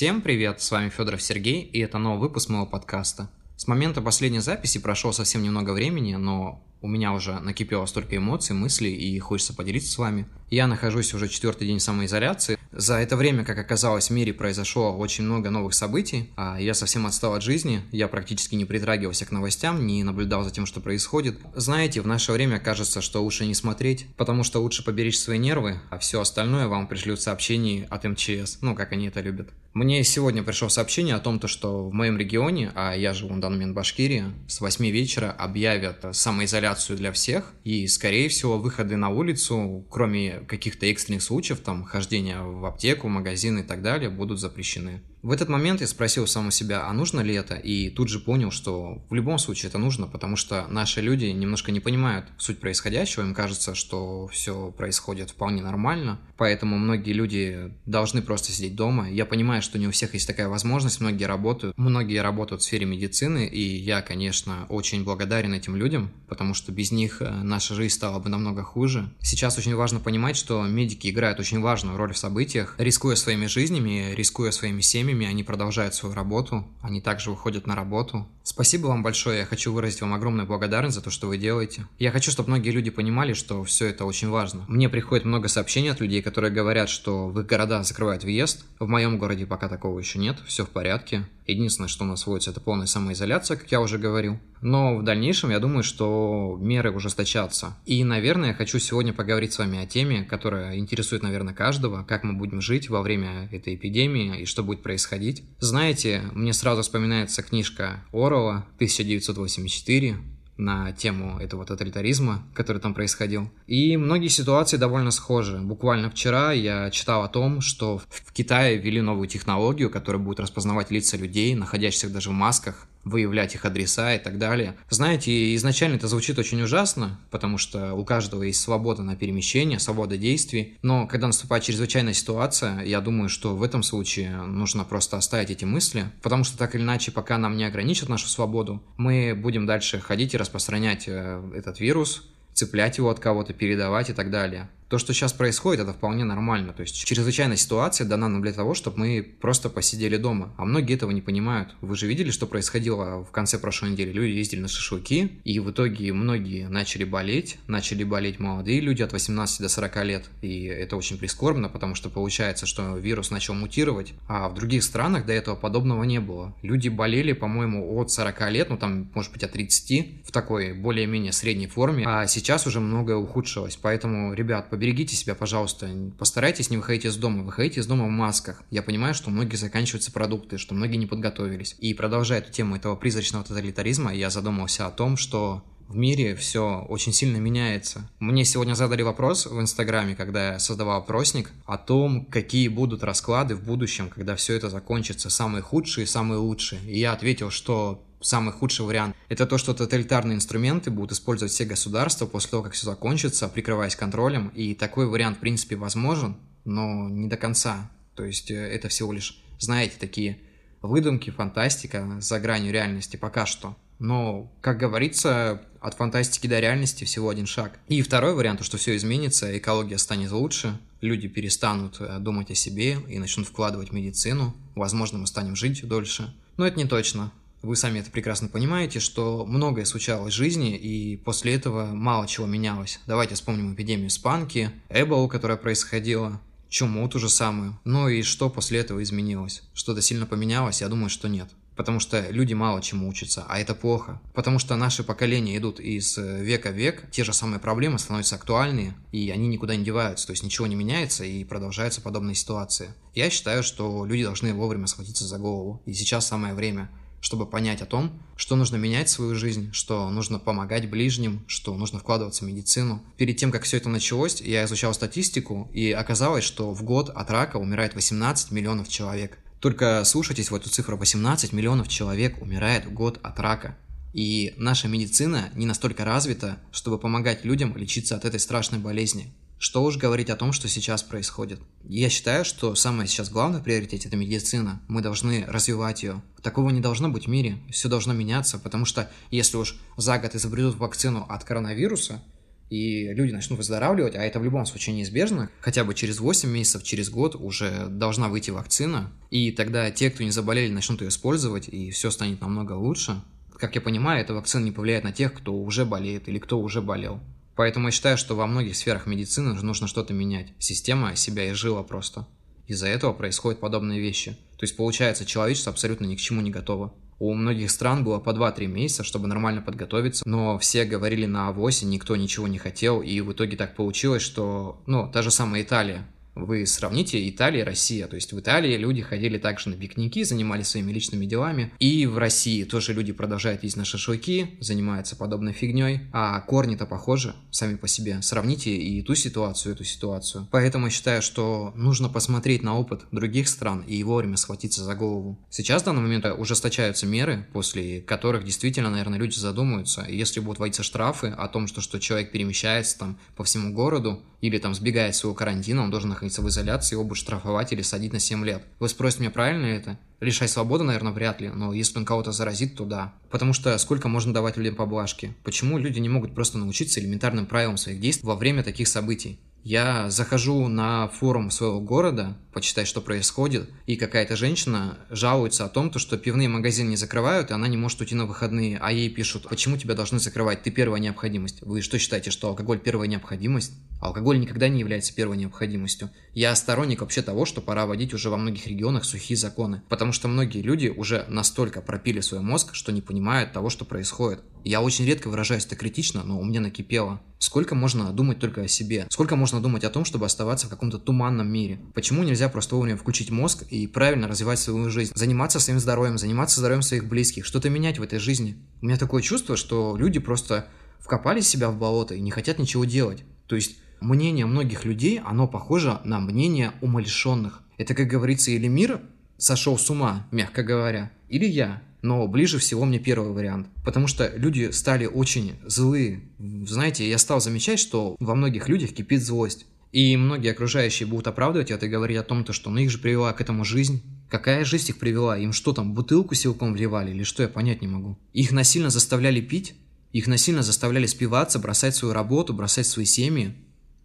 Всем привет, с вами Федоров Сергей, и это новый выпуск моего подкаста. С момента последней записи прошло совсем немного времени, но у меня уже накипело столько эмоций, мыслей, и хочется поделиться с вами. Я нахожусь уже четвертый день самоизоляции. За это время, как оказалось, в мире произошло очень много новых событий, а я совсем отстал от жизни, я практически не притрагивался к новостям, не наблюдал за тем, что происходит. Знаете, в наше время кажется, что лучше не смотреть, потому что лучше поберечь свои нервы, а все остальное вам пришлют сообщений от МЧС, ну, как они это любят. Мне сегодня пришло сообщение о том, то, что в моем регионе, а я живу на данный момент в Башкирии, с 8 вечера объявят самоизоляцию для всех, и, скорее всего, выходы на улицу, кроме каких-то экстренных случаев, там, хождения в аптеку, магазин и так далее, будут запрещены. В этот момент я спросил саму себя, а нужно ли это, и тут же понял, что в любом случае это нужно, потому что наши люди немножко не понимают суть происходящего, им кажется, что все происходит вполне нормально, поэтому многие люди должны просто сидеть дома. Я понимаю, что не у всех есть такая возможность, многие работают, многие работают в сфере медицины, и я, конечно, очень благодарен этим людям, потому что без них э, наша жизнь стала бы намного хуже. Сейчас очень важно понимать, что медики играют очень важную роль в событиях, рискуя своими жизнями, рискуя своими семьями, семьями, они продолжают свою работу, они также выходят на работу. Спасибо вам большое, я хочу выразить вам огромную благодарность за то, что вы делаете. Я хочу, чтобы многие люди понимали, что все это очень важно. Мне приходит много сообщений от людей, которые говорят, что в их города закрывают въезд. В моем городе пока такого еще нет, все в порядке. Единственное, что у нас вводится, это полная самоизоляция, как я уже говорил. Но в дальнейшем я думаю, что меры ужесточатся. И, наверное, я хочу сегодня поговорить с вами о теме, которая интересует, наверное, каждого, как мы будем жить во время этой эпидемии и что будет происходить. Знаете, мне сразу вспоминается книжка Орова 1984, на тему этого тоталитаризма, который там происходил. И многие ситуации довольно схожи. Буквально вчера я читал о том, что в Китае ввели новую технологию, которая будет распознавать лица людей, находящихся даже в масках, выявлять их адреса и так далее. Знаете, изначально это звучит очень ужасно, потому что у каждого есть свобода на перемещение, свобода действий, но когда наступает чрезвычайная ситуация, я думаю, что в этом случае нужно просто оставить эти мысли, потому что так или иначе, пока нам не ограничат нашу свободу, мы будем дальше ходить и распространять э, этот вирус, цеплять его от кого-то, передавать и так далее то, что сейчас происходит, это вполне нормально. То есть чрезвычайная ситуация дана нам для того, чтобы мы просто посидели дома. А многие этого не понимают. Вы же видели, что происходило в конце прошлой недели? Люди ездили на шашлыки, и в итоге многие начали болеть. Начали болеть молодые люди от 18 до 40 лет. И это очень прискорбно, потому что получается, что вирус начал мутировать. А в других странах до этого подобного не было. Люди болели, по-моему, от 40 лет, ну там, может быть, от 30, в такой более-менее средней форме. А сейчас уже многое ухудшилось. Поэтому, ребят, поберегите себя, пожалуйста. Постарайтесь не выходить из дома. Выходите из дома в масках. Я понимаю, что у многих заканчиваются продукты, что многие не подготовились. И продолжая эту тему этого призрачного тоталитаризма, я задумался о том, что в мире все очень сильно меняется. Мне сегодня задали вопрос в Инстаграме, когда я создавал опросник, о том, какие будут расклады в будущем, когда все это закончится, самые худшие и самые лучшие. И я ответил, что самый худший вариант – это то, что тоталитарные инструменты будут использовать все государства после того, как все закончится, прикрываясь контролем. И такой вариант, в принципе, возможен, но не до конца. То есть э, это всего лишь, знаете, такие выдумки, фантастика за гранью реальности пока что. Но, как говорится, от фантастики до реальности всего один шаг. И второй вариант, что все изменится, экология станет лучше, люди перестанут э, думать о себе и начнут вкладывать в медицину, возможно, мы станем жить дольше. Но это не точно. Вы сами это прекрасно понимаете, что многое случалось в жизни, и после этого мало чего менялось. Давайте вспомним эпидемию спанки, Эболу, которая происходила, чуму ту же самую. Ну и что после этого изменилось? Что-то сильно поменялось? Я думаю, что нет. Потому что люди мало чему учатся, а это плохо. Потому что наши поколения идут из века в век, те же самые проблемы становятся актуальные, и они никуда не деваются, то есть ничего не меняется, и продолжаются подобные ситуации. Я считаю, что люди должны вовремя схватиться за голову, и сейчас самое время – чтобы понять о том, что нужно менять свою жизнь, что нужно помогать ближним, что нужно вкладываться в медицину. Перед тем, как все это началось, я изучал статистику, и оказалось, что в год от рака умирает 18 миллионов человек. Только слушайтесь в эту цифру, 18 миллионов человек умирает в год от рака. И наша медицина не настолько развита, чтобы помогать людям лечиться от этой страшной болезни. Что уж говорить о том, что сейчас происходит. Я считаю, что самое сейчас главное приоритет – это медицина. Мы должны развивать ее. Такого не должно быть в мире. Все должно меняться, потому что если уж за год изобретут вакцину от коронавируса, и люди начнут выздоравливать, а это в любом случае неизбежно. Хотя бы через 8 месяцев, через год уже должна выйти вакцина, и тогда те, кто не заболели, начнут ее использовать, и все станет намного лучше. Как я понимаю, эта вакцина не повлияет на тех, кто уже болеет или кто уже болел. Поэтому я считаю, что во многих сферах медицины нужно что-то менять. Система себя изжила просто. Из-за этого происходят подобные вещи. То есть, получается, человечество абсолютно ни к чему не готово. У многих стран было по 2-3 месяца, чтобы нормально подготовиться, но все говорили на авось, никто ничего не хотел, и в итоге так получилось, что, ну, та же самая Италия, вы сравните Италия и Россия. То есть в Италии люди ходили также на пикники, занимались своими личными делами. И в России тоже люди продолжают ездить на шашлыки, занимаются подобной фигней. А корни-то похожи сами по себе. Сравните и ту ситуацию, и эту ситуацию. Поэтому я считаю, что нужно посмотреть на опыт других стран и вовремя схватиться за голову. Сейчас в данный момент ужесточаются меры, после которых действительно, наверное, люди задумаются. И если будут вводиться штрафы о том, что, что человек перемещается там по всему городу или там сбегает своего карантина, он должен находиться в изоляции, будут штрафовать или садить на 7 лет. Вы спросите меня, правильно это? Лишать свободы, наверное, вряд ли, но если он кого-то заразит, то да. Потому что сколько можно давать людям поблажки? Почему люди не могут просто научиться элементарным правилам своих действий во время таких событий? Я захожу на форум своего города, почитать, что происходит, и какая-то женщина жалуется о том, что пивные магазины не закрывают, и она не может уйти на выходные, а ей пишут, почему тебя должны закрывать, ты первая необходимость. Вы что считаете, что алкоголь первая необходимость? Алкоголь никогда не является первой необходимостью. Я сторонник вообще того, что пора вводить уже во многих регионах сухие законы, потому что многие люди уже настолько пропили свой мозг, что не понимают того, что происходит. Я очень редко выражаюсь это критично, но у меня накипело. Сколько можно думать только о себе? Сколько можно думать о том, чтобы оставаться в каком-то туманном мире? Почему нельзя просто вовремя включить мозг и правильно развивать свою жизнь? Заниматься своим здоровьем, заниматься здоровьем своих близких, что-то менять в этой жизни. У меня такое чувство, что люди просто вкопали себя в болото и не хотят ничего делать. То есть мнение многих людей, оно похоже на мнение умалишенных. Это, как говорится, или мир сошел с ума, мягко говоря, или я но ближе всего мне первый вариант. Потому что люди стали очень злые. Знаете, я стал замечать, что во многих людях кипит злость. И многие окружающие будут оправдывать это и говорить о том, что ну их же привела к этому жизнь. Какая жизнь их привела? Им что там, бутылку силком вливали или что, я понять не могу. Их насильно заставляли пить, их насильно заставляли спиваться, бросать свою работу, бросать свои семьи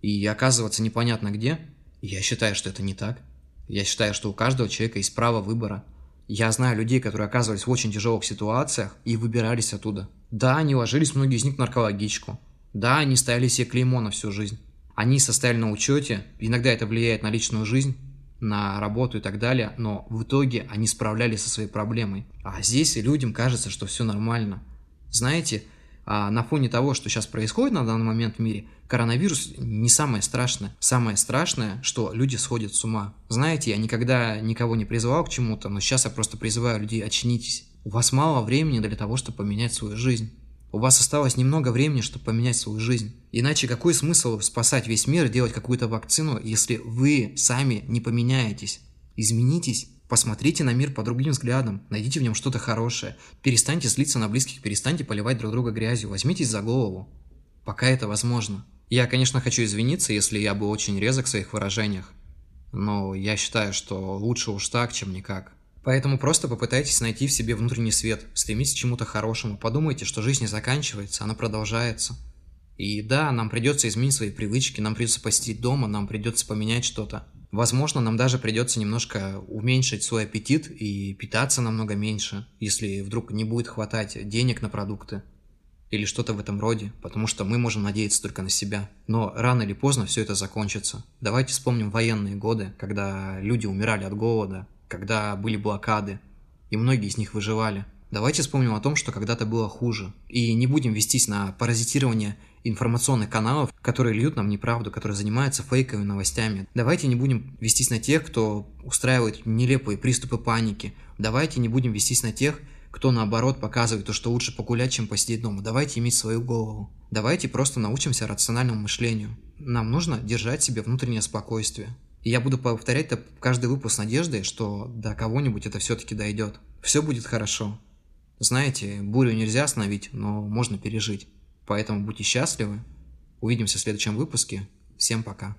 и оказываться непонятно где. Я считаю, что это не так. Я считаю, что у каждого человека есть право выбора. Я знаю людей, которые оказывались в очень тяжелых ситуациях и выбирались оттуда. Да, они ложились, многие из них, в наркологичку. Да, они ставили себе клеймо на всю жизнь. Они состояли на учете, иногда это влияет на личную жизнь, на работу и так далее, но в итоге они справлялись со своей проблемой. А здесь людям кажется, что все нормально. Знаете, а на фоне того, что сейчас происходит на данный момент в мире, коронавирус не самое страшное. Самое страшное, что люди сходят с ума. Знаете, я никогда никого не призывал к чему-то, но сейчас я просто призываю людей, очнитесь. У вас мало времени для того, чтобы поменять свою жизнь. У вас осталось немного времени, чтобы поменять свою жизнь. Иначе какой смысл спасать весь мир, делать какую-то вакцину, если вы сами не поменяетесь? Изменитесь Посмотрите на мир по другим взглядам, найдите в нем что-то хорошее. Перестаньте злиться на близких, перестаньте поливать друг друга грязью, возьмитесь за голову. Пока это возможно. Я, конечно, хочу извиниться, если я был очень резок в своих выражениях, но я считаю, что лучше уж так, чем никак. Поэтому просто попытайтесь найти в себе внутренний свет, стремитесь к чему-то хорошему, подумайте, что жизнь не заканчивается, она продолжается. И да, нам придется изменить свои привычки, нам придется посетить дома, нам придется поменять что-то. Возможно, нам даже придется немножко уменьшить свой аппетит и питаться намного меньше, если вдруг не будет хватать денег на продукты или что-то в этом роде, потому что мы можем надеяться только на себя. Но рано или поздно все это закончится. Давайте вспомним военные годы, когда люди умирали от голода, когда были блокады, и многие из них выживали. Давайте вспомним о том, что когда-то было хуже, и не будем вестись на паразитирование информационных каналов, которые льют нам неправду, которые занимаются фейковыми новостями. Давайте не будем вестись на тех, кто устраивает нелепые приступы паники. Давайте не будем вестись на тех, кто наоборот показывает то, что лучше погулять, чем посидеть дома. Давайте иметь свою голову. Давайте просто научимся рациональному мышлению. Нам нужно держать себе внутреннее спокойствие. И я буду повторять это каждый выпуск с надеждой, что до кого-нибудь это все-таки дойдет. Все будет хорошо. Знаете, бурю нельзя остановить, но можно пережить. Поэтому будьте счастливы. Увидимся в следующем выпуске. Всем пока.